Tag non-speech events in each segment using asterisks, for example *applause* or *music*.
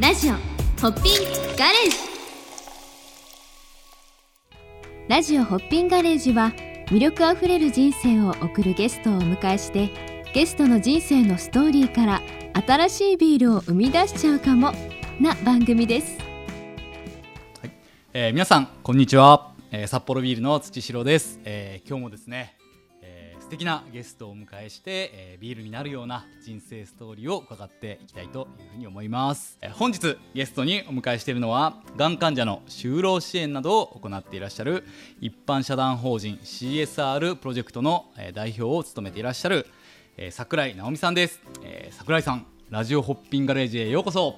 ラジオホッピンガレージ。ラジオホッピンガレージは魅力あふれる人生を送るゲストをお迎えしてゲストの人生のストーリーから新しいビールを生み出しちゃうかもな番組です。はい。えー皆さんこんにちは、えー札幌ビールの土城です、えー今日もですね、素敵なゲストをお迎えして、えービールになるような人生ストーリーを伺っていきたいというふうに思います、えー本日ゲストにお迎えしているのはがん患者の就労支援などを行っていらっしゃる一般社団法人 CSR プロジェクトの、えー代表を務めていらっしゃる、えー桜井直美さんです、えー桜井さんラジオホッピンガレージへようこそ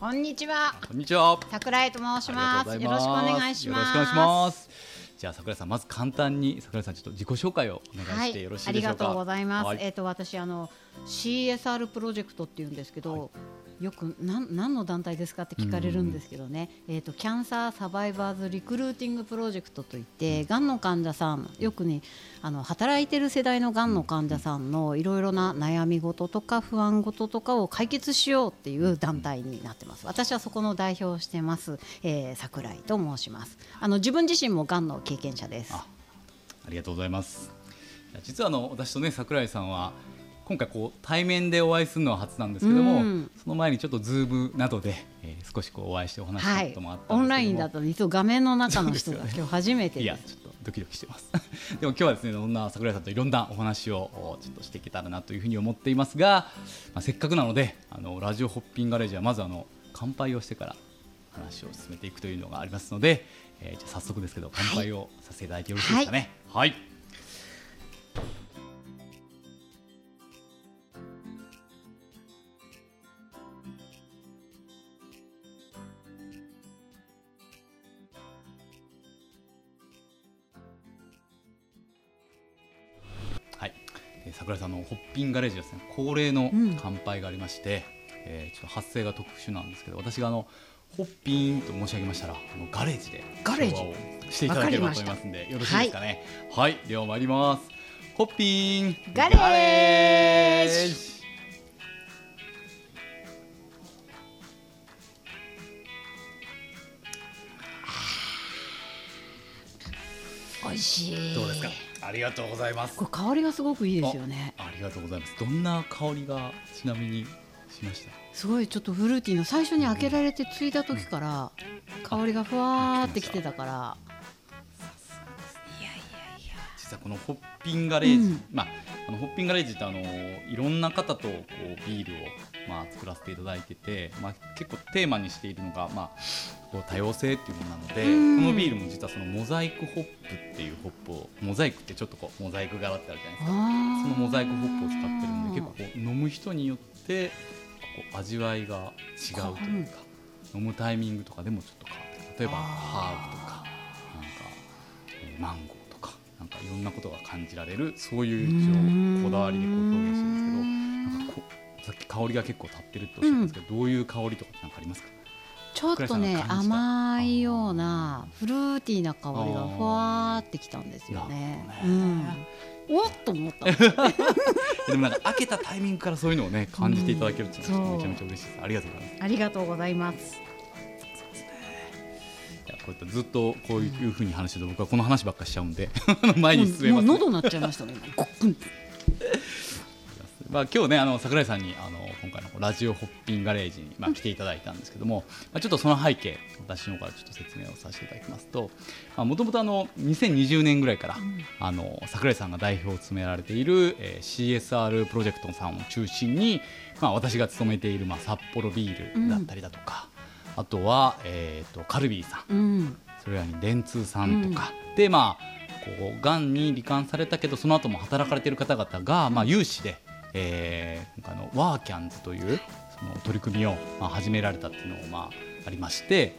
こんにちは。こんにちは桜井と申します。よろしくお願いします。よろしくお願いします。じゃあ桜井さんまず簡単に桜井さんちょっと自己紹介をお願はいいしてよろし、いありでしょうか？がとうございます。はいえっ、と私あの CSR プロジェクトっていうんですけど、よくなん何の団体ですかって聞かれるんですけどね。えっ、とキャンサーサバイバーズリクルーティングプロジェクトといって、がんの患者さんよくねあの働いてる世代のがんの患者さんのいろいろな悩み事とか不安事とかを解決しようっていう団体になってます。私はそこの代表をしてます、えー、桜井と申します。あの自分自身もがんの経験者です。あありがとうございます。実はあの私とね桜井さんは今回こう対面でお会いするのは初なんですけども、うん。その前にちょっとズームなどで、えー少しこうお会いしてお話ししたはいこともあったんですけども、オンラインだといつも画面の中の人が今日初めていや。ちょっとドキドキしてます。*laughs* でも今日はですねそんな桜井さんといろんなお話をおちょっとしていけたらなというふうに思っていますが、まあ、せっかくなのであのラジオホッピンガレージはまずあの乾杯をしてから話を進めていくというのがありますので、えーじゃあ早速ですけど乾杯をさせていただいてよろしいですかね。はい、はい桜井さんのホッピンガレージですね。恒例のうん。乾杯がありまして、えーちょっと発声が特殊なんですけど私があのホッピーンと申し上げましたらあのガレージでガレをしていただければと思いますんでよろしいですかね？はい、では参ります。ホッピーンガレージ。美味しい。どうですか？ありがとうございます。これ香りがすごくいいですよね。ありがとうございます。どんな香りがちなみにしました？すごいちょっとフルーティーな最初に開けられてついた時から香りがふわーってきてたから。実はこのホッピンガレージ、うん。まああのホッピンガレージってあのいろんな方とこうビールをまあ作らせていただいてて、まあ結構テーマにしているのがまあこう多様性っていうものなので、うん。このビールも実はそのモザイクホップっていうホップをモザイクってちょっとこうモザイク柄ってあるじゃないですか。あそのモザイクホップを使ってるんで結構こう飲む人によってこう味わいが違うというか、飲むタイミングとかでもちょっと変わって例えばハーブとかなんか、えーマンゴーとかなんかいろんなことが感じられるそういう一応こだわりでこう表現してるんですさっき香りが結構立ってるっておっしゃったんですけど、どういう香りとかってなんかありますか？ちょっとね甘いようなフルーティーな香りがふわーってきたんですよね。おっと思った。ん *laughs* でもなんか開けたタイミングからそういうのをね感じていただけるっていうのはう。んめちゃめちゃ嬉しいです。ありがとうございます。ありがとうございます。いやこうやってずっとこういうふうに話してると僕はこの話ばっかりしちゃうんで *laughs* 前に進めます、ね。喉なっちゃいましたね。まあ、今日ねあの桜井さんにあの今回のラジオホッピンガレージに、まあ、来ていただいたんですけども、まあ、ちょっとその背景私の方からちょっと説明をさせていただきますともともと2020年ぐらいから、あの桜井さんが代表を務められている、えー CSR プロジェクトさんを中心に、まあ、私が勤めている、まあ、札幌ビールだったりだとか、あとは、えー、とカルビーさんうん。それらに電通さんとか、でまあこうがんに罹患されたけどその後も働かれている方々が、まあ、有志で、えー、今回のワーキャンズというその取り組みを、まあ、始められたっていうのが、まあ、ありまして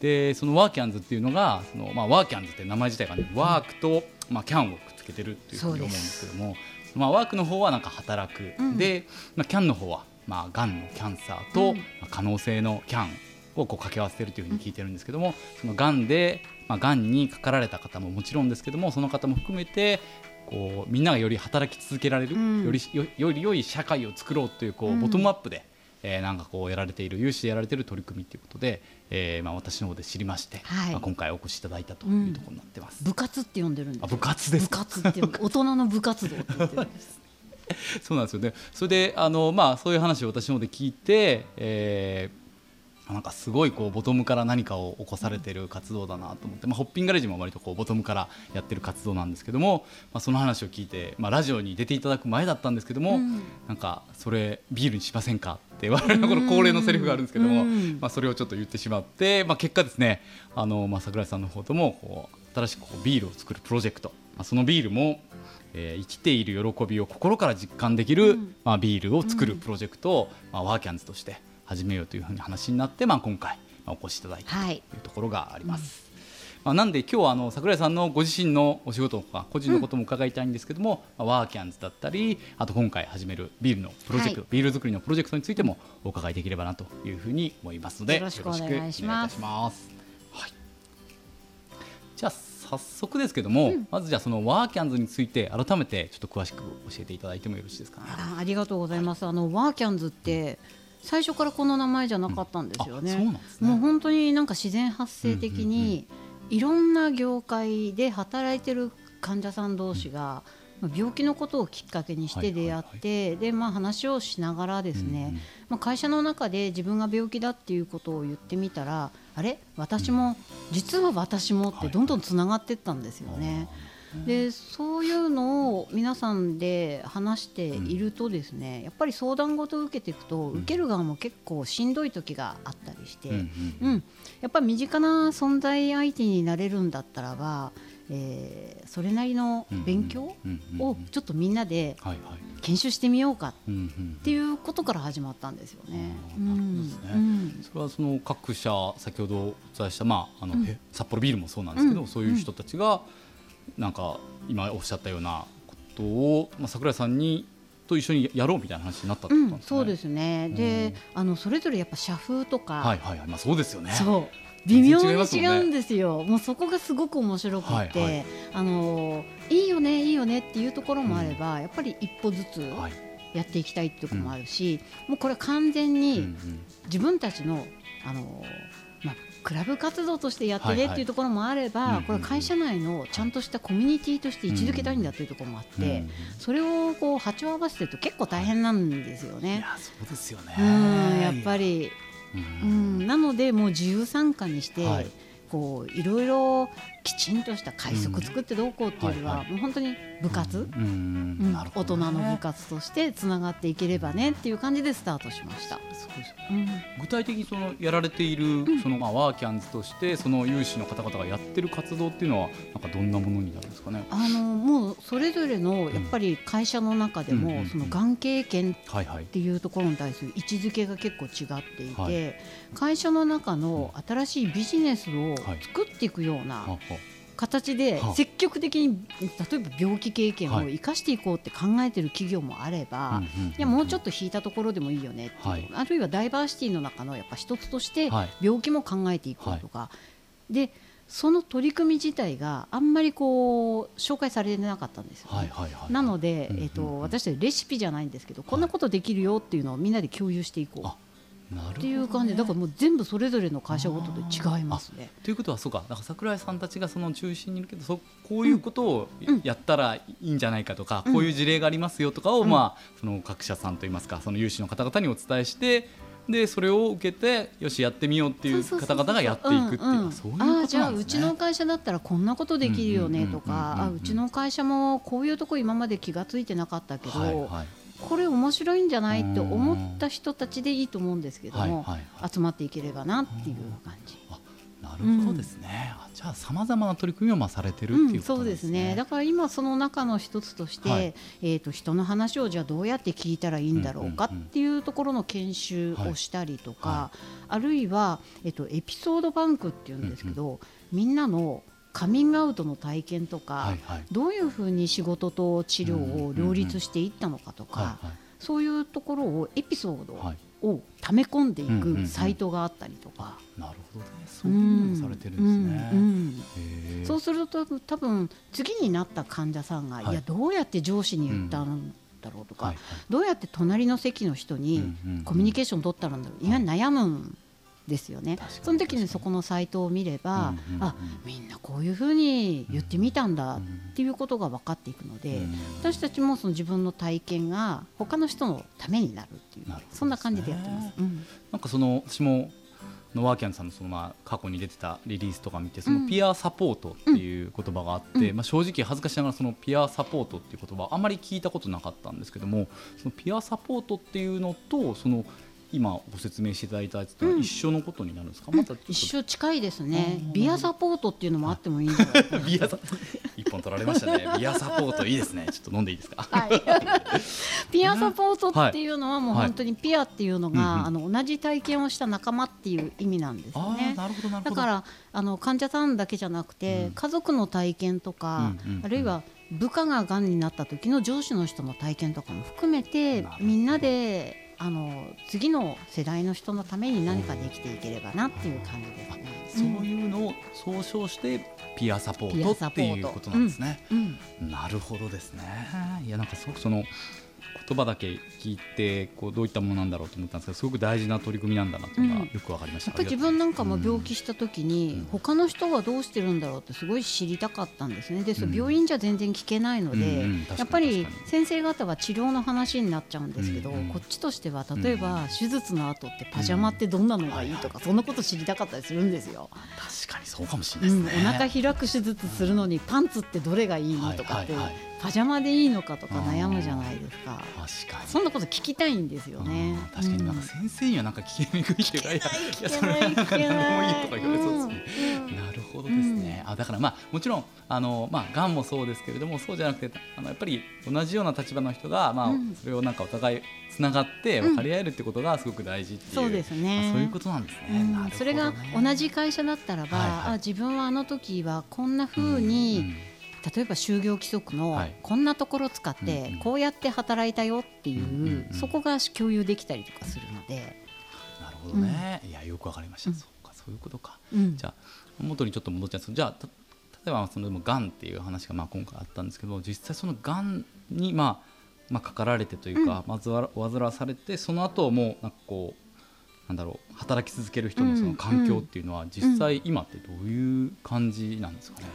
でそのワーキャンズっていうのがその、まあ、ワーキャンズって名前自体がねワークと、まあ、キャンをくっつけてるっていうふうに思うんですけどもまあ、ワークの方はなんか働く、うん。で、まあ、キャンの方は、まあ、がんのキャンサーと、可能性のキャンをこう掛け合わせてるというふうに聞いてるんですけども、そのがんで、まあ、がんにかかられた方ももちろんですけどもその方も含めてこうみんながより働き続けられる、うん。よりよより良い社会を作ろうというこう、うん。ボトムアップで、ええー、なんかこうやられている有志でやられている取り組みということで、えー、まあ私の方で知りまして、はい。まあ今回お越しいただいたというところになってます。部活って呼んでるんです。あ部活です部か。活って *laughs* 大人の部活動そうなんですよ。ね。それであのまあそういう話を私の方で聞いて、えーなんかすごいこうボトムから何かを起こされてる活動だなと思って、まあ、ホッピンガレージも割とこうボトムからやってる活動なんですけども、まあ、その話を聞いて、まあ、ラジオに出ていただく前だったんですけども、うん。なんかそれビールにしませんかって我々のこの恒例のセリフがあるんですけども、うん。まあ、それをちょっと言ってしまって、まあ、結果ですねあの、まあ、桜井さんの方ともこう新しくこうビールを作るプロジェクト、まあ、そのビールも、えー生きている喜びを心から実感できる、うん。ままあ、ビールを作るプロジェクトを、まあ、ワーキャンズとして始めようというふうに話になって、まあ、今回、まあ、お越しいただいたとはいいうところがあります。まあ、なんで今日はあの桜井さんのご自身のお仕事とか個人のことも伺いたいんですけども、まあ、ワーキャンズだったりあと今回始めるビールのプロジェクト、はいビール作りのプロジェクトについてもお伺いできればなというふうに思いますのでよろしくお願いいいたします。はい、じゃあ早速ですけども、まずじゃあそのワーキャンズについて改めてちょっと詳しく教えていただいてもよろしいですか？ね。あありがとうございます。あのワーキャンズって最初からこの名前じゃなかったんですよね。もう本当になんか自然発生的にいろんな業界で働いてる患者さん同士が、まあ病気のことをきっかけにして出会って、でまあ話をしながらですね、うんうん。まあ会社の中で自分が病気だっていうことを言ってみたら、あれ？私も、実は私もってどんどんつながっていったんですよね。でそういうのを皆さんで話しているとですね、やっぱり相談事を受けていくと、受ける側も結構しんどい時があったりして、うんうんうん。やっぱり身近な存在相手になれるんだったらば、えーそれなりの勉強うんうんうんをちょっとみんなではいはい。研修してみようかっうんうんていうことから始まったんですよね。それはその各社先ほどお伝えした、まああのうん。へ札幌ビールもそうなんですけど、うん。そういう人たちがなんか今おっしゃったようなことを、まあ、桜井さんにと一緒にやろうみたいな話になったってうんことなんですね。そうですね。で、あのそれぞれやっぱ社風とか、はいはいはい、まあそうですよね。そう。微妙に違う。んです。よ。もうそこがすごく面白くて、はいはい。あのいいよねいいよねっていうところもあれば、やっぱり一歩ずつはい。やっていきたいっていうところもあるし、もうこれ完全うんうにん。自分たちのあのまあクラブ活動としてやってねっていうところもあれば、これ会社内のちゃんとしたコミュニティとして位置づけたいんだというところもあって、それをこう波長合わせてると結構大変なんですよいね。やそうですよね。うんやっぱり。ううんん、なのでもう自由参加にして、はい。こういろいろきちんとした会則作ってどうこうっていうよりは、もう本当に部活、大人ねの部活としてつながっていければねっていう感じでスタートしました。具体的にそのやられている、そのまあワーキャンズとしてその有志の方々がやってる活動っていうのはなんかどんなものになるんですかね？あのもうそれぞれのやっぱり会社の中でも、そのがん経験っ。ていうところに対する位置づけが結構違っていて、はい会社の中の新しいビジネスをはい。作っていくような形では積極的に例えば病気経験をはい。生かしていこうって考えてる企業もあれば、いやもうちょっと引いたところでもいいよねっていう、はい。あるいはダイバーシティの中のやっぱ一つとしてはい。病気も考えていこうとか、でその取り組み自体があんまりこう紹介されてなかったんですよ。ね、はいはいはい。なので、えっと私たちレシピじゃないんですけど、こんなことできるよっていうのをみんなで共有していこうっていう感じ。でだからもう全部それぞれの会社ごとで違いますね。ということはそうか。だから桜井さんたちがその中心にいるけどそこういうことをうんやったらいいんじゃないかとか、うん。こういう事例がありますよとかを、うん。まあ、その各社さんといいますかその有志の方々にお伝えしてでそれを受けてよしやってみようっていう方々がやっていくっていううんうんそういうことなんですね。ああじゃあうちの会社だったらこんなことできるよねとかうちの会社もこういうとこ今まで気がついてなかったけど、はいはいこれ面白いんじゃないって思った人たちでいいと思うんですけども、はいはいはい。集まっていければなっていう感じ。あなるほどですね、あじゃあさまざまな取り組みをまあされてるっていううん、こそうですすね。ねだから今その中の一つとして、はい。えー、と人の話をじゃあどうやって聞いたらいいんだろうかうんうんうんっていうところの研修をしたりとか、はあるいは、えー、とエピソードバンクっていうんですけど、みんなのカミングアウトの体験とか、はいはい。どういうふうに仕事と治療を両立していったのかとか、そういうところをエピソーはい。ドを溜め込んでいうんうんうん。くサイトがあったりとか。なるほどね。そういうのもされてるんですね。うんうんへーそうすると多分次になった患者さんが、はい。い、やどうやって上司に言っただろうとか、はいはい。どうやって隣の席の人にうんうんうん。コミュニケーション取ったんだろう。意外に悩むんですよね。その時にそこのサイトを見れば、うんうんうんあみんなこういうふうに言ってみたんだっていうことが分かっていくので、うん私たちもその自分の体験が他の人のためになるっていうね。そんな感じでやってます。うん。なんかその私ものワーキャンさんのそのまあ過去に出てたリリースとか見てそのピアサポートっていう言葉があって、まあ正直恥ずかしながらそのピアサポートっていう言葉あんまり聞いたことなかったんですけどもそのピアサポートっていうのとその今ご説明していただいたやつとは一緒のことになるんですか、またちょっと。一緒近いですね。ビアサポートっていうのもあってもいいんじゃない？か *laughs* なビアサ一本取られましたね。*laughs* ビアサポートいいですね。ちょっと飲んでいいですか？はい、*laughs* ピアサポートっていうのはもうはい本当にピアっていうのうんうんがあの同じ体験をした仲間っていう意味なんですよね。なるほどなるほど。だからあの患者さんだけじゃなくて、うん。家族の体験とか、うんうんうん。あるいは部下ががんになった時の上司の人の体験とかも含めてみんなであの次の世代の人のために何かできていければなっていう感じですね。そういうのを総称してピアサポートってサポートいうことなんですね。うんなるほどですね。いやなんかすごくその言葉だけ聞いてこうどういったものなんだろうと思ったんですけどすごく大事な取り組みなんだなというのがうん。よくわかりました。やっぱり自分なんかも病気した時に他の人はどうしてるんだろうってすごい知りたかったんですね。でうん。病院じゃ全然聞けないのうんでうん確かにやっぱり先生方は治療の話になっちゃうんですけどうんうん。こっちとしては例えば手術の後ってパジャマってどんなのがいいとかそんなこと知りたかったりするんですよ。確かにそうかもしれうん、おないね。腹開く手術するのにパンツってどれがいいとかってはいはいはいパジャマでいいのかとか悩むじゃないですか。確かに。そんなこと聞きたいんですよねうん。確かになんかうん先生にはなんか聞きにくいけない聞けない何でもいいとか言われそうですね。なるほどですね。あだからまあもちろんあのまあがんもそうですけれどもそうじゃなくてあのやっぱり同じような立場の人がまあうんそれをなんかお互いつながって分かり合えるってことがすごく大事っていう。そうですねあそういうことなんですね。それが同じ会社だったらば、あ自分はあの時はこんな風うんに、うん例えば就業規則のはい。こんなところを使ってうんうん。こうやって働いたよっていう、うんうんうん。そこが共有できたりとかするので、なるほどね。いやよくわかりました。うん。そうかそういうことか。うん。じゃあ元にちょっと戻っちゃうんですけどじゃあた例えばそのでもがんっていう話がまあ今回あったんですけど実際そのがんにまあまあかかられてというか、まずは患わされてその後もなんかこうなんだろう働き続ける人のその環境っていうのは実際今ってどういう感じなんですかね？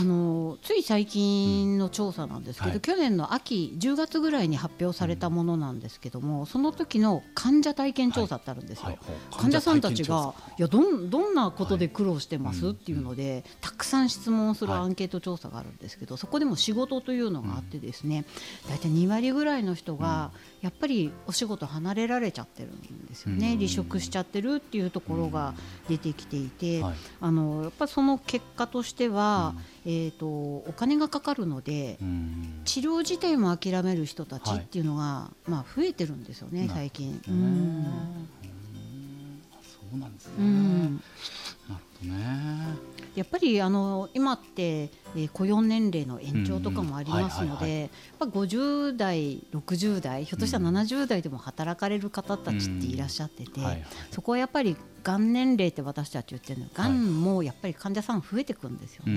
あのつい最近の調査なんですけど、はい。去年の秋10月ぐらいに発表されたものなんですけども、その時の患者体験調査ってあるんですよ。はい。患者さんたちがいやどんどんなことで苦労してます、はいっていうので、たくさん質問するはいアンケート調査があるんですけど、そこでも仕事というのがあってですね、大体2割ぐらいの人がやっぱりお仕事離れられちゃってるんですよね、うん。離職しちゃってるっていうところが出てきていて、はい。あのやっぱりその結果としては、えー、とお金がかかるので、うん。治療自体も諦める人たちはい。っていうのが、まあ、増えてるんですよね、な最近。ううん。んそうなんですね。どね。やっぱりあの今って、えー雇用年齢の延長とかもありますので、やっぱ50代、60代、ひょっとしたらうん。70代でも働かれる方たちっていらっしゃってて、そこはやっぱりがん年齢って私たち言ってるのがんもやっぱり患者さん増えてくんですよね。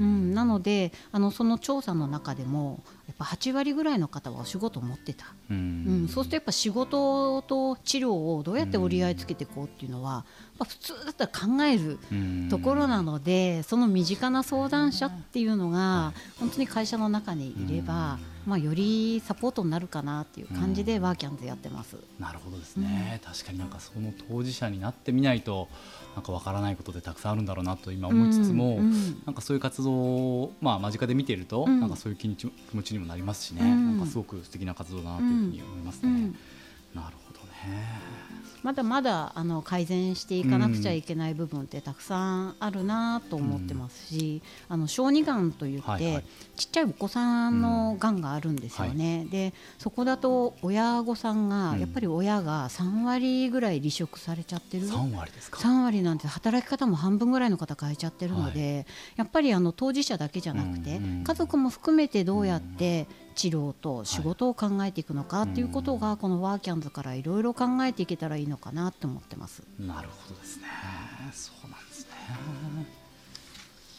うん、なのであのその調査の中でもやっぱ8割ぐらいの方はお仕事を持ってた、ううん。ん、そうするとやっぱ仕事と治療をどうやって折り合いつけていこうっていうのは、まあ、普通だったら考えるうん。ところなのでその身近な相談者っていうのが本当に会社の中にいれば、まあ、よりサポートになるかなっていう感じでワーキャンズやってます。なるほどですね、確かになんかその当事者になってみないとなんかわからないことでたくさんあるんだろうなと今思いつつも、うんうんなんかそういう活動を、まあ、間近で見ていると、うん。なんかそういう気持ちにもなりますしね、うん。なんかすごく素敵な活動だなというふうに思いますね。うん。なるほど。ね。まだまだあの改善していかなくちゃいけない部分ってたくさんあるなと思ってますし、あの小児がんといって、はいはい。ちっちゃいお子さんのがんがあるんですよね、でそこだと親御さんが、うん。やっぱり親が3割ぐらい離職されちゃってる。3割ですか？3割なんて働き方も半分ぐらいの方変えちゃってるので、やっぱりあの当事者だけじゃなくて、うんうん。家族も含めてどうやって治療と仕事を考えていくのかっていうことが、このワーキャンズからいろいろ考えていけたらいいのかなって思ってます。なるほどですね。そうなんですね。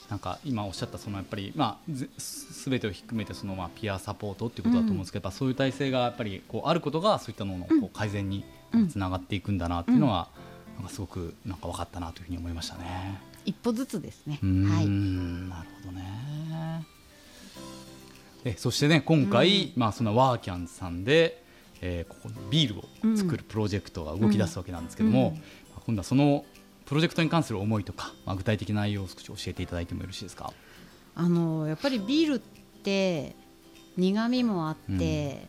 なんか今おっしゃったそのやっぱりまあぜすべてを含めてそのまあピアサポートっていうことだと思うんですけど、やっぱそういう体制がやっぱりこうあることがそういったののこう改善につながっていくんだなっていうのは、なんかすごくなんか分かったなというふうに思いましたね。一歩ずつですね。はい。なるほどね。えそしてね今回、まあそのワーキャンさんで、えーここのビールを作るプロジェクトが動き出すわけなんですけども、うん。まあ今度はそのプロジェクトに関する思いとか、まあ、具体的な内容を少し教えていただいてもよろしいですか？あのやっぱりビールって苦味もあって、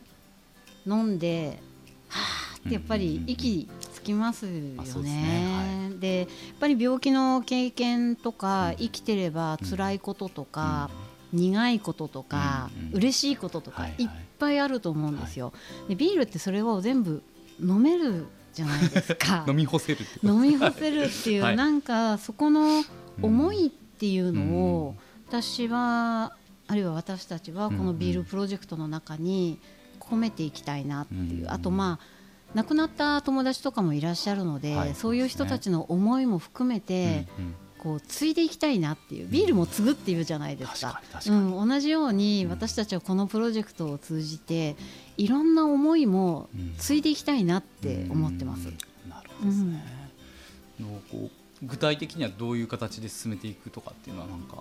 飲んではあってやっぱり息つきますよね。ですね。でやっぱり病気の経験とか、生きてれば辛いこととか、苦いこととか、うんうん。嬉しいこととか、はいっぱいあると思うんですよ。でビールってそれを全部飲めるじゃないですか。*laughs* 飲み干せる飲み干せるっていう、はい。なんかそこの思いっていうのうん。を、私はあるいは私たちはこのビールプロジェクトの中に込めていきたいなっていう、うんあとまあ亡くなった友達とかもいらっしゃるので、はい。そういう人たちの思いも含めて、うんうんこう継いでいきたいなっていうビールも継ぐっていうじゃないですか。うん、同じようにうん。私たちはこのプロジェクトを通じていろんな思いも継いでいきたいなって思ってます。うん。なるほど具体的にはどういう形で進めていくとかっていうのはなんか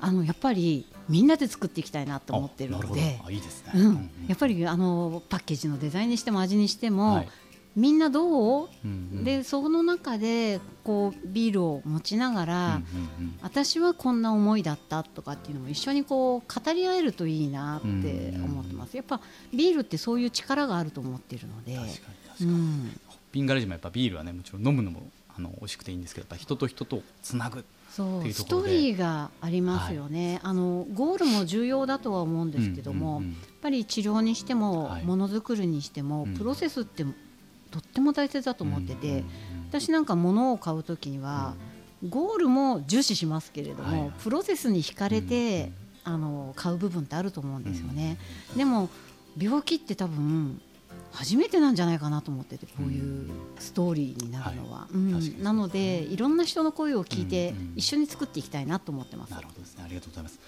あのやっぱりみんなで作っていきたいなと思ってるので。いいですね。うん、やっぱりあのパッケージのデザインにしても味にしても、はいみんなどう、うんうん。でその中でこうビールを持ちながら、うんうんうん。私はこんな思いだったとかっていうのも一緒にこう語り合えるといいなって思ってます。やっぱビールってそういう力があると思っているので、確かに確かに。うん、ホッピンガレージもやっぱビールはねもちろん飲むのもあの美味しくていいんですけどやっぱ人と人とをつなぐ。っていうそうスところで。トーリーがありますよね、あのゴールも重要だとは思うんですけども、うんうんうん。やっぱり治療にしても、はい。ものづくりにしても、うん。プロセスってとっても大切だと思ってて、私なんか物を買うときには、ゴールも重視しますけれども、プロセスに惹かれて、あの買う部分ってあると思うんですよね。でも病気って多分初めてなんじゃないかなと思っててこういうストーリーになるのは、なのでいろんな人の声を聞いて一緒に作っていきたいなと思ってます。なるほどですね。ありがとうございます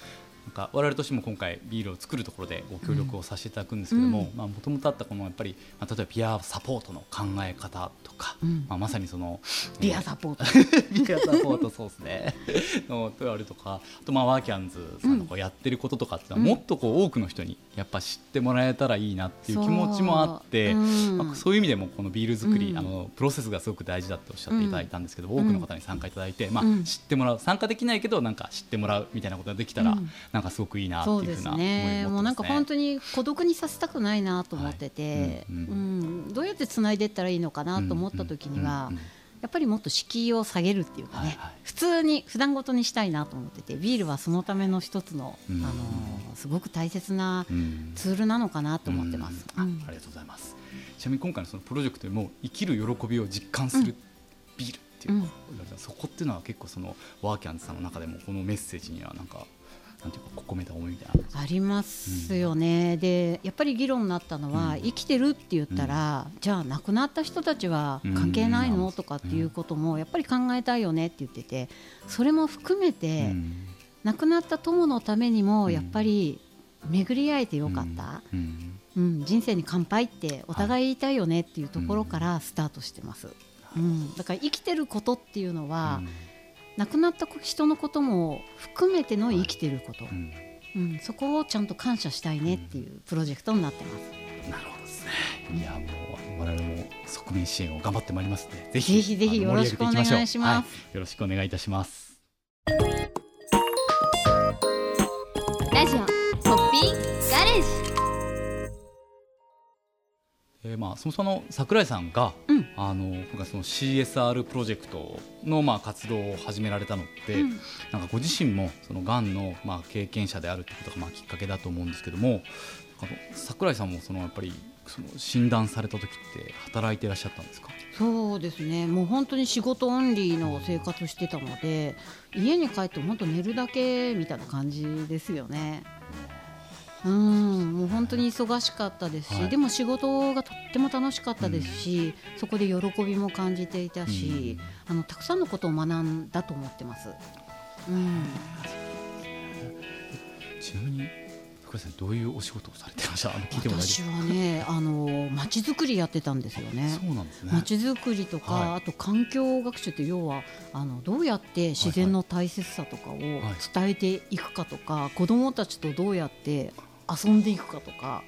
なんか我々としても今回ビールを作るところでご協力をさせていただくんですけどももともとあったこのやっぱり、まあ、例えばピアサポートの考え方とか、うん。まあ、まさにそのビアサポート、*laughs* ビアサポートそうですね。*laughs* のとあるとかあとまあワーキャンズさんのこうやってることとかっていうのはうん。もっとこう多くの人にやっぱ知ってもらえたらいいなっていう気持ちもあって、そう。うんまあ、そういう意味でもこのビール作り、うん。あのプロセスがすごく大事だっておっしゃっていただいたんですけど、多くの方に参加いただいて、まあうん。知ってもらう参加できないけどなんか知ってもらうみたいなことができたら、うんなんかすごくいいなっていうふうなね。ね。もうなんか本当に孤独にさせたくないなと思ってて、はい。うんうん。どうやってつないでいったらいいのかなと思った時には、うんうんうん。やっぱりもっと敷居を下げるっていうかね、はいはい。普通に普段ごとにしたいなと思っててビールはそのための一つの、うんあのすごく大切なうん。ツールなのかなと思ってます。うんあうん。ありがとうございます。ちなみに今回のそのプロジェクトでも生きる喜びを実感するビールっていう、うん。そこっていうのは結構そのワーキャンズさんの中でもこのメッセージにはなんかなんていうか込めた思いみたいな。ありますよね、でやっぱり議論になったのは、うん。生きてるって言ったら、じゃあ亡くなった人たちは関係ないの、うん。とかっていうこともやっぱり考えたいよねって言っててそれも含めて、うん。亡くなった友のためにもうん。やっぱり巡り会えてよかった、うん。うん。人生に乾杯ってお互い言いたいよねっていうところからスタートしてます、うん。だから生きてることっていうのは、亡くなった人のことも含めての生きてること、うんうん、そこをちゃんと感謝したいねっていうプロジェクトになってます。なるほどですね。いやもう我々も側面支援を頑張ってまいりますので、ぜひぜひぜひよろしくお願いしますはいよろしくお願いいたします。えーまあそもそも桜井さんが、うんあの今回その CSR プロジェクトのまあ活動を始められたのって、うんなんかご自身もそのがんのまあ経験者であるってことがまあきっかけだと思うんですけども、桜井さんもそのやっぱりその診断された時って働いていらっしゃったんですか？そうですねもう本当に仕事オンリーの生活してたので家に帰って本当寝るだけみたいな感じですよね。うんもう本当に忙しかったですし、はい。でも仕事がとっても楽しかったですし、そこで喜びも感じていたし、あのたくさんのことを学んだと思ってます。うん。ちなみに福井さんどういうお仕事をされてました？あの聞いても大私丈はね *laughs* あの街づくりやってたんですよね。夫そうなんですね。街づくりとか、はい。あと環境学習って要はあのどうやって自然の大切さとかを伝えていくかとか、子どもたちとどうやって遊んでいくかとか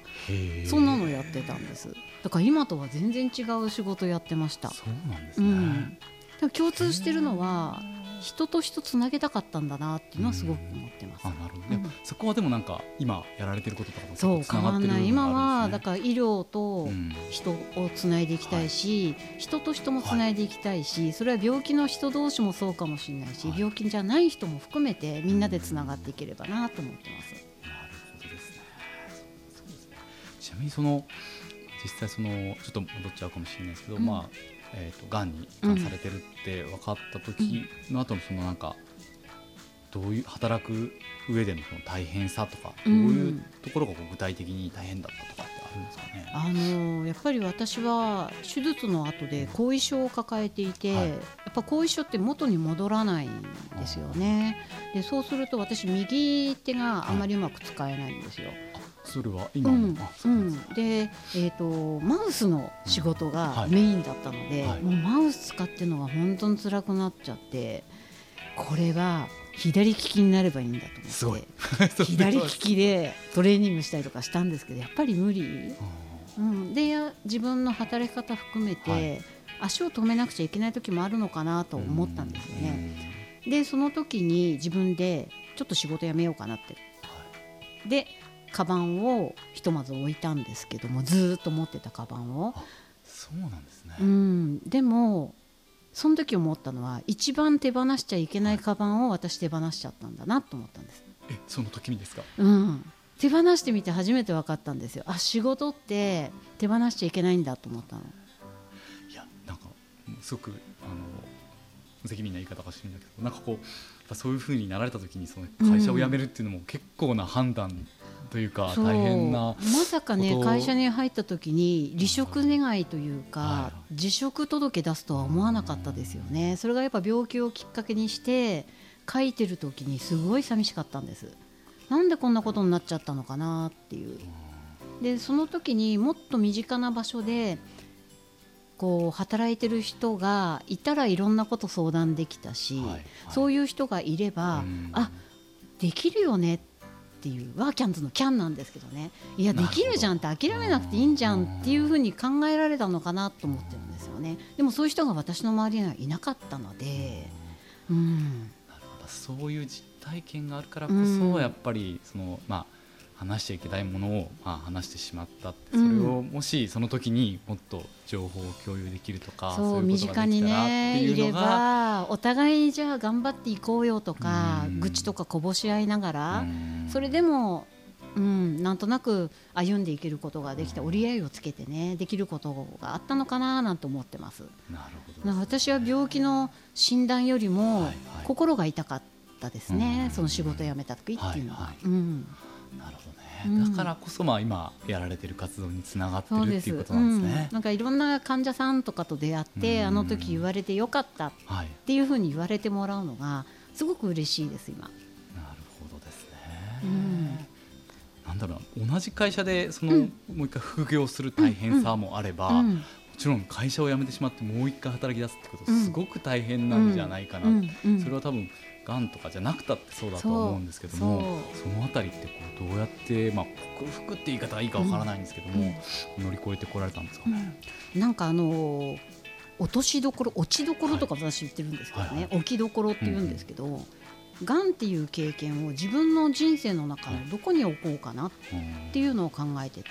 そんなのやってたんです。だから今とは全然違う仕事やってました、そうなんですね、うん、でも共通してるのは人と人つなげたかったんだなっていうのはすごく思ってます。あなるほど、うん。ねそこはでもなんか今やられてることとかもそう変わんない。今はだかから医療と人をつないでいきたいし、人と人もつないでいきたいし、それは病気の人同士もそうかもしれないし、はい。病気じゃない人も含めてみんなでつながっていければなと思ってます。なみにその実際そのちょっと戻っちゃうかもしれないですけど、うんまあえー、とがんに癌されてるって分かった時の後のそのなんかどういう働く上でのその大変さとかどういうところがこう具体的に大変だったとかってあるんですかね。あのやっぱり私は手術の後で後遺症を抱えていて、はいやっぱ後遺症って元に戻らないんですよね。でそうすると私右手があまりうまく使えないんですよ。それはう今も、うんですん、で、えー、とマウスの仕事はい。がメインだったので、はい。もうマウス使ってるのが本当に辛くなっちゃってこれは左利きになればいいんだと思って *laughs* 左利きでトレーニングしたりとかしたんですけどやっぱり無理、うん、でや自分の働き方含めて、はい。足を止めなくちゃいけない時もあるのかなと思ったんですよね。でその時に自分でちょっと仕事辞めようかなって。でカバンをひとまず置いたんですけどもずーっと持ってたカバンを、そうなんですね。うん、でもその時思ったのは一番手放しちゃいけないカバンを私手放しちゃったんだなと思ったんです、えその時にですか？うん、手放してみて初めて分かったんですよ。あ仕事って手放しちゃいけないんだと思ったの。いやなんかすごくあの無責任な言い方かもしれないけどなんかこうそういう風になられた時にその会社を辞めるっていうのも結構な判断というか、大変なまさかね会社に入った時に離職願いというか、は辞職届出すとは思わなかったですよね。それがやっぱ病気をきっかけにして書いてる時にすごい寂しかったんです。なんでこんなことになっちゃったのかなっていう。でその時にもっと身近な場所でこう働いてる人がいたらいろんなこと相談できたし、はい。はい。そういう人がいれば、うん。あできるよねっていうワーキャンズのキャンなんですけどね。いやできるじゃんって諦めなくていいんじゃんっていうふうに考えられたのかなと思ってるんですよね。でもそういう人が私の周りにはいなかったので、うん、なるほど。そういう実体験があるからこうん。そやっぱりそのまあ話しちゃいけないものをまあ話してしまったそれをもしその時にもっと情報を共有できるとかそういうことが身近にできたらってねいればお互いにじゃあ頑張っていこうよとかうん。愚痴とかこぼし合いながらうん。それでも、うん、なんとなく歩んでいけることができた折り合いをつけてねできることがあったのかななんて思ってます。なるほどなんか私は病気の診断よりもはいはい。心が痛かったですね、うん。その仕事辞めた時っていうのは。はいはい。うんなるほどね、うん。だからこそまあ今やられてる活動につながってるっていうことなんですね。うん、。なんかいろんな患者さんとかと出会って、うん。あの時言われてよかったっはい、ていうふうに言われてもらうのがすごく嬉しいです今。なるほどですね。うん。なんだろうな同じ会社でその、うん。もう一回副業する大変さもあれば、うん。もちろん会社を辞めてしまってもう一回働き出すってことうんすごく大変なんじゃないかな、それは多分がんとかじゃなくたってそうだとは思うんですけどもそそのあたりってこうどうやって、まあ、克服って言い方はいいかわからないんですけども、乗り越えてこられたんですか？ね。なんかあのー落としどころ落ちどころとか私言ってるんですけどね、はいはい。置きどころって言うんですけど、がんっていう経験を自分の人生の中のどこに置こうかなっていうのを考えてて、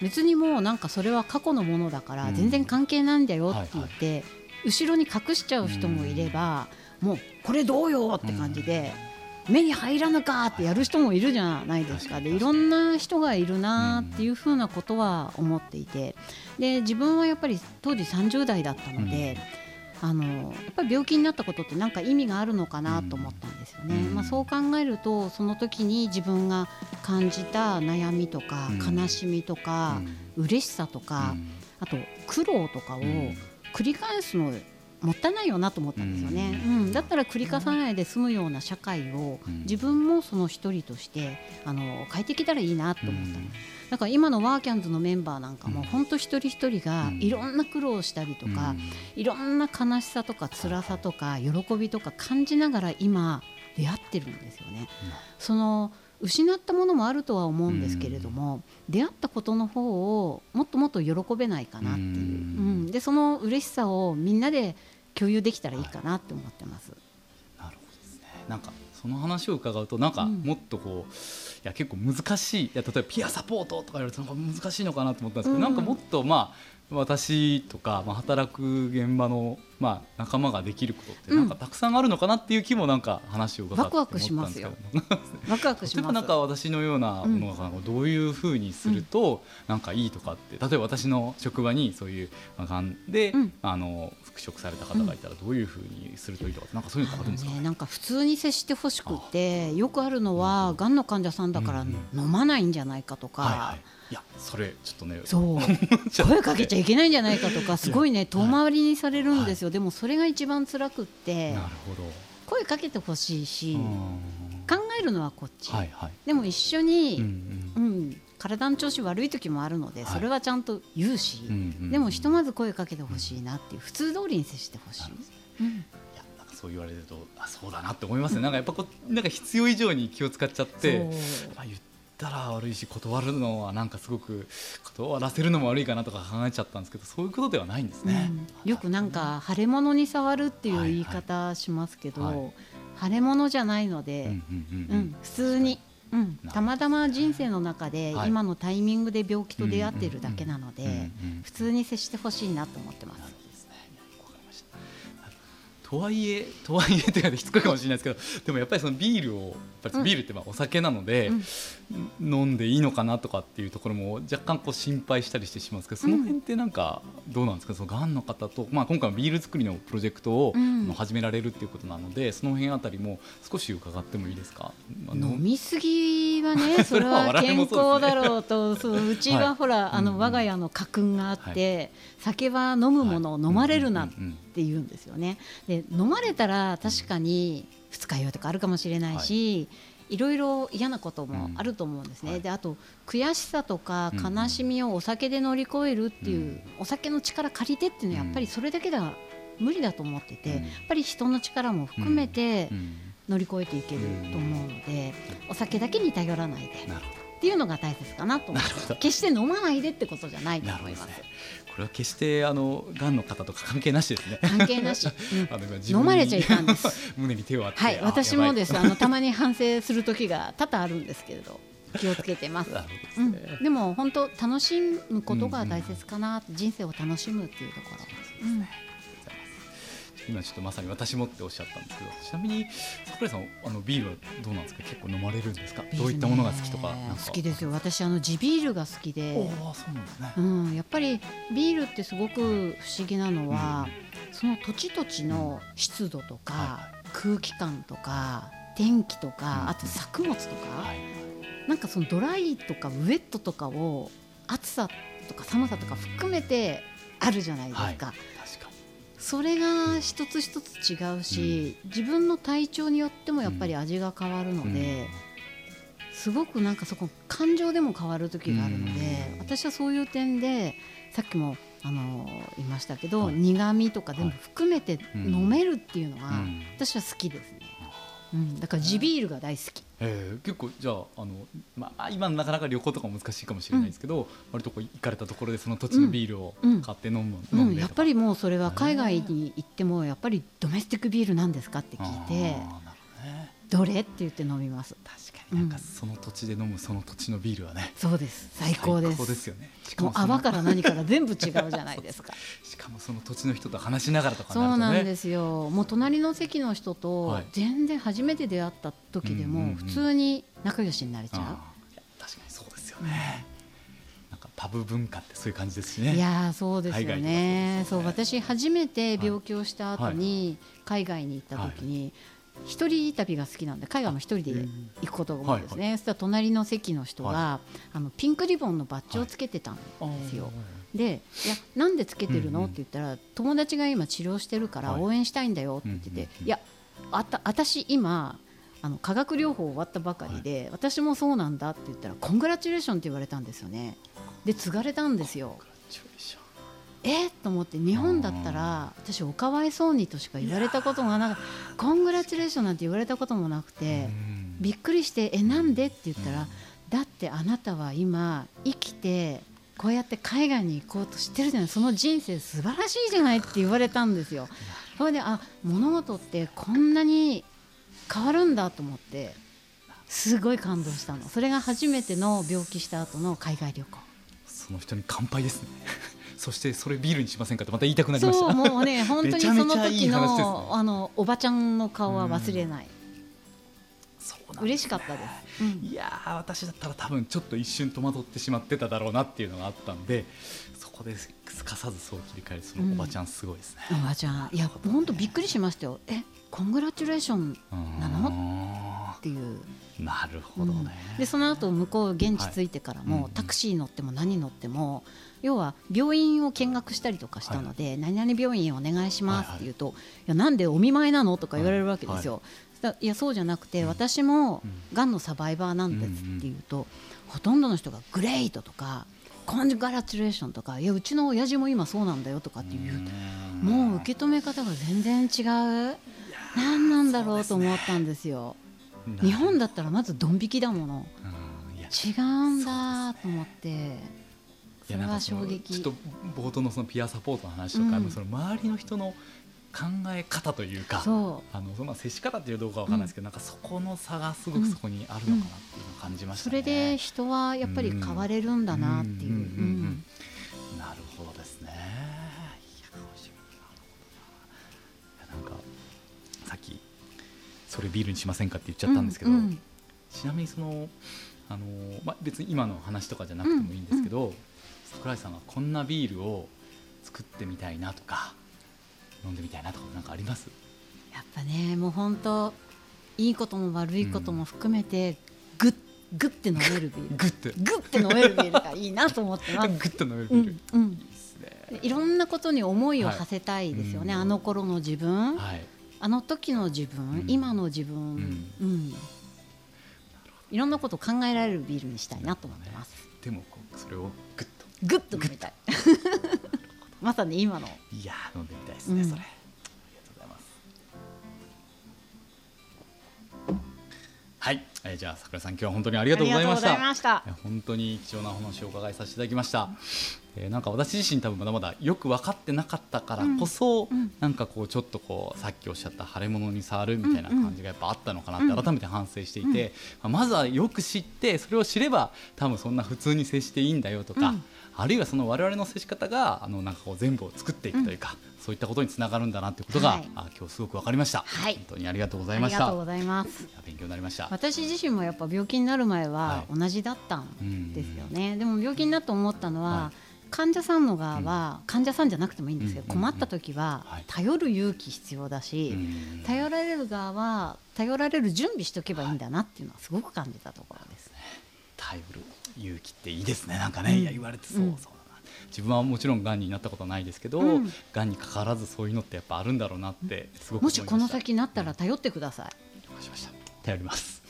別にもうなんかそれは過去のものだからうん。全然関係ないんだよって言って、後ろに隠しちゃう人もいれば、もうこれどうよって感じで。目に入らぬかってやる人もいるじゃないですか。でいろんな人がいるなっていうふうなことは思っていて。で自分はやっぱり当時30代だったので、あのやっぱり病気になったことって何か意味があるのかなと思ったんですよね。うん。まあ、そう考えるとその時に自分が感じた悩みとかうん。悲しみとか嬉しさとか、あと苦労とかをうん。繰り返すのもったいないよなと思ったんですよね、ううん。んだったら繰り返さないで済むような社会をうん。自分もその一人としてあの変えていけたらいいなと思った、うん。だから今のワーキャンズのメンバーなんかもうん。本当一人一人がうん。いろんな苦労をしたりとか、うん。いろんな悲しさとか辛さとか喜びとか感じながら今出会ってるんですよね。その失ったものもあるとは思うんですけれども、出会ったことの方をもっともっと喜べないかなっていう、ううんん。でその嬉しさをみんなで共有できたらいいかなって思ってます。なるほどですね。なんかその話を伺うとなんかうんもっとこう、いや結構難しいいや例えばピアサポートとか言われるとなんか難しいのかなと思ったんですけど、うんなんかもっとまあ私とか、まあ、働く現場の、まあ、仲間ができることってなんかたくさんあるのかなっていう気もなんか話を伺って思ったんですけど。ワクワクします *laughs* ワクワクします。例えばなんか私のようなものがどういうふうにするとなんかいいとかって例えば私の職場にそういうまあがんで、うん。あの復職された方がいたらどういうふうにするといいとかってなんかそういうのあるんですか？ね、なんか普通に接してほしくてよくあるのはがんの患者さんだからうん。飲まないんじゃないかとか、はいはい、いやそれちょっとね。そう。*laughs* 声かけちゃいけないんじゃないかとかすごいね遠回りにされるんですよ、でもそれが一番辛くってなるほど、声かけてほしいし、うん。考えるのはこっち、はいはい、でも一緒うんに、ううんん体の調子悪い時もあるので、はい。それはちゃんと言うし、うんうんでもひとまず声かけてほしいなっていう普通通りに接してほしい。うん。そう言われるとあそうだなって思いますね。なんかやっぱこうなんか必要以上に気を使っちゃってまあ、言ったら悪いし断るのはなんかすごく断らせるのも悪いかなとか考えちゃったんですけどそういうことではないんですね。うん。よくなんか腫れ物に触るっていう言い方しますけど、はいはい。腫れ物じゃないので、うん普通に、うん。なたまたま人生の中ではい。今のタイミングで病気と出会っているだけなので、普通に接してほしいなと思ってます。とはいえとはいえって言うとしつこいかもしれないですけどでもやっぱりそのビールをぱりうんビールってまあお酒なので、飲んでいいのかなとかっていうところも若干こう心配したりしてしまうんですけどその辺ってなんかどうなんですか？そのがんの方と、まあ、今回もビール作りのプロジェクトを、始められるっていうことなのでその辺あたりも少し伺ってもいいですか、飲みすぎはねそ *laughs* それれは健康だろうと *laughs* そううちははいほら、あうん。うんの我が家の家訓があって、酒は飲むものを飲まれるなって言うんですよね。で飲まれたら確かに二日酔いとかあるかもしれないし、い、ろいろ嫌なこともあると思うんですね。はい。であと悔しさとかうんうん。悲しみをお酒で乗り越えるっていう、うん。お酒の力借りてっていうのはやっぱりそれだけでは無理だと思ってて、うん。やっぱり人の力も含めてうん。乗り越えていけると思うので、お酒だけに頼らないでっていうのが大切かなと思いまなるほど。す。決して飲まないでってことじゃないどと思います。なるほどですねこれは決してあのがんの方とか関係なしですね。関係なし、*laughs* うん飲まれちゃいかんです。*laughs* 胸に手を当ててはい、あ私もです。やあのたまに反省する時が多々あるんですけれど、気をつけてます。ですうんね、でも本当楽しむことが大切かな、人生を楽しむっていうところ。うん今ちょっとまさに私もっておっしゃったんですけどちなみに桜井さんあのビールはどうなんですか？結構飲まれるんですか？どういったものが好きとか好きですよ。私あの地ビールが好きで。そうなんですね。うん、やっぱりビールってすごく不思議なのは、その土地土地の湿度とか、は空気感とか天気とか、うん。あと作物とか、はい。なんかそのドライとかウェットとかを暑さとか寒さとか含めてあるじゃないですか、はいそれが一つ一つ違うし、自分の体調によってもやっぱり味が変わるのにで、すごくなんかそこ感情でも変わる時があるので、うん。私はそういう点でさっきもあの言いましたけど、はい。苦味とか全部含めてうん。飲めるっていうのは、うん。私は好きですね、うん、だから地ビールが大好き。えー、結構じゃああの、まあ、今なかなか旅行とか難しいかもしれないですけど、割とこう行かれたところでその土地のビールをうん。買って飲む、うん、飲んやっぱりもうそれは海外に行ってもやっぱりドメスティックビールなんですかって聞いてね。どれ？って言って飲みます。確なんかその土地で飲むその土地のビールはね、そうです。最高です。最高ですよね。しもうその泡から何から全部違うじゃないですか。*laughs* しかもその土地の人と話しながらとかそうなんですよ。もう隣の席の人とはい。全然初めて出会った時でうんうんうんも普通に仲良しになれちゃあーいや確かにそうですよね、なんかパブ文化ってそういう感じですしね。ういやーそうですよね。ですよね。そう私初めて病気をした後に海外に行った時に一人旅が好きなんで海外も一人で行くことが多いですね、そしたら隣の席の人が、はあのピンクリボンのバッジをつけてたんですよ。で「いやなんでつけてるの?」うんうん。って言ったら「友達が今治療してるからはい。応援したいんだよ」って言っててうんうんうん「いやあた私今あの化学療法終わったばかりで、私もそうなんだ」って言ったら「コングラチュレーション」って言われたんですよね。で継がれたんですよ。えー、と思って日本だったら私おかわいそうにとしか言われたことがなかった。コングラチュレーションなんて言われたこともなくてびっくりして「えなんで?」って言ったら「だってあなたは今生きてこうやって海外に行こうとしてるじゃない。その人生素晴らしいじゃない」って言われたんですよ。それであ物事ってこんなに変わるんだと思ってすごい感動したの。それが初めての病気した後の海外旅行。その人に乾杯ですねそしてそれビールにしませんかってまた言いたくなりました。そうもうね *laughs* 本当にその時いい話ですね。のあのおばちゃんの顔は忘れない。そうなん嬉しかったです、うん。いやー私だったら多分ちょっと一瞬戸惑ってしまってただろうなっていうのがあったんでそこですかさずそう切り替えるそのおばちゃんすごいですね、おばちゃん。いや本当びっくりしましたよ。えコングラチュレーションなの？のっていうなるほどね、うんでその後向こう現地着いてからも、はい。うんタクシー乗っても何乗っても要は病院を見学したりとかしたので、何々病院お願いしますって言うと、いやなんでお見舞いなのとか言われるわけですよ。そしたらいやそうじゃなくて、私もがんのサバイバーなんですって言うと、ほとんどの人がグレートとかコングラチュレーションとかいやうちの親父も今そうなんだよとかっていう。うん。もう受け止め方が全然違う。何なんだろうと思ったんですよ。日本だったらまずドン引きだもの。うん。違うんだと思って。それは衝撃。ちょっと冒頭のそのピアサポートの話とか、うん。その周りの人の考え方というかそあのその接し方っていうどうかわかんないですけど、なんかそこの差がすごくそこにあるのかなっていうのを感じまうしたね。それで人はやっぱり変われるんだなっていう。うん。うん。うん。うん。うん。なるほどですね。それビールにしませんかって言っちゃったんですけど、うんうんちなみにそのあのまあ別に今の話とかじゃなくてもいいんですけど、桜井さんがこんなビールを作ってみたいなとか飲んでみたいなとかなんかあります？やっぱねもう本当いいことも悪いことも含めてグッグッて飲めるビールグッとグッて飲めるビールがいいなと思ってます。グッと飲めるビうール。んうんいいね。いろんなことに思いを馳せたいですよね、はいあの頃の自分、はい。あの時の自分、うん。今の自分、ん。うん。いろんなことを考えられるビールにしたいなと思ってます。でもそれをグッと。グッと飲みたい。まさに今の。いやー飲んでみたいですね、うん。それ。ありがとうございます。はい、えーじゃあ桜井さん今日は本当にありがとうございました。ありがとうございました。いや本当に貴重なお話をお伺いさせていただきました、えーなんか私自身多分まだまだよく分かってなかったからこそ、うん。うんなんかこうちょっとこうさっきおっしゃった腫れ物に触るみたいな感じがやっぱあったのかなって改めて反省していて、まあまずはよく知ってそれを知れば多分そんな普通に接していいんだよとか、うん。あるいはその我々の接し方があのなんかこう全部を作っていくというか、そういったことにつながるんだなということが、はい。あ今日すごく分かりました、はい。本当にありがとうござあいました。りがとうございます。勉強になりました。私自身もやっぱ病気になる前はは同じだったんうんですよね。でも病気になって思ったのは、は患者さんの側は、患者さんじゃなくてもいいんですけど、うん困った時ははい。頼る勇気必要だし、うん。頼られる側は頼られる準備しておけばいいんだなっていうのはすごく感じたところです。頼る勇気っていいですね。なんかね、うん。いや言われてそう、うん。そう自分はもちろんがんになったことはないですけど、うん。がんにかかわらずそういうのってやっぱあるんだろうなってすごくもした。この先になったら頼ってください。了解しました。頼ります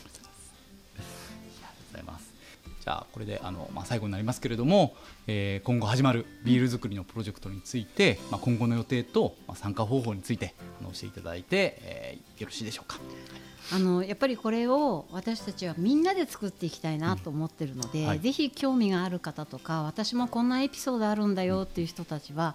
じゃあこれであの、まあ、最後になりますけれども、えー今後始まるビール作りのプロジェクトについて、まあ、今後の予定と、まあ、参加方法についてあの教えていただいて、えーよろしいでしょうか。あのやっぱりこれを私たちはみんなで作っていきたいなと思ってるので、うんはい。ぜひ興味がある方とか私もこんなエピソードあるんだよっていう人たちは、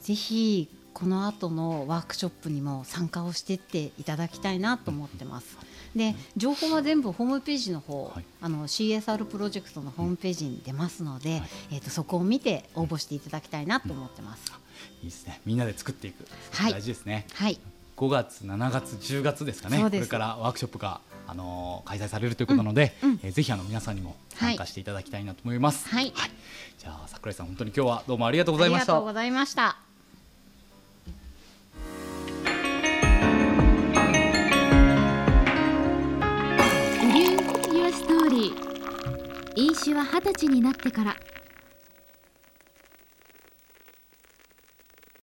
ぜひこの後のワークショップにも参加をしていっていただきたいなと思ってます。で情報は全部ホームページの方、はい。あの CSR プロジェクトのホームページに出ますので、はい。えー、とそこを見て応募していただきたいなと思ってます。いいですね。みんなで作っていく、はい。大事ですね。はい、5月7月10月ですかね。こそうです。れからワークショップが、あのー開催されるということなので、うんうん。えーぜひあの皆さんにも参加していただきたいなと思います、はい。じゃあ桜井さん本当に今日はどうもありがとうございました。ありがとうございました。飲酒は二十歳になってから。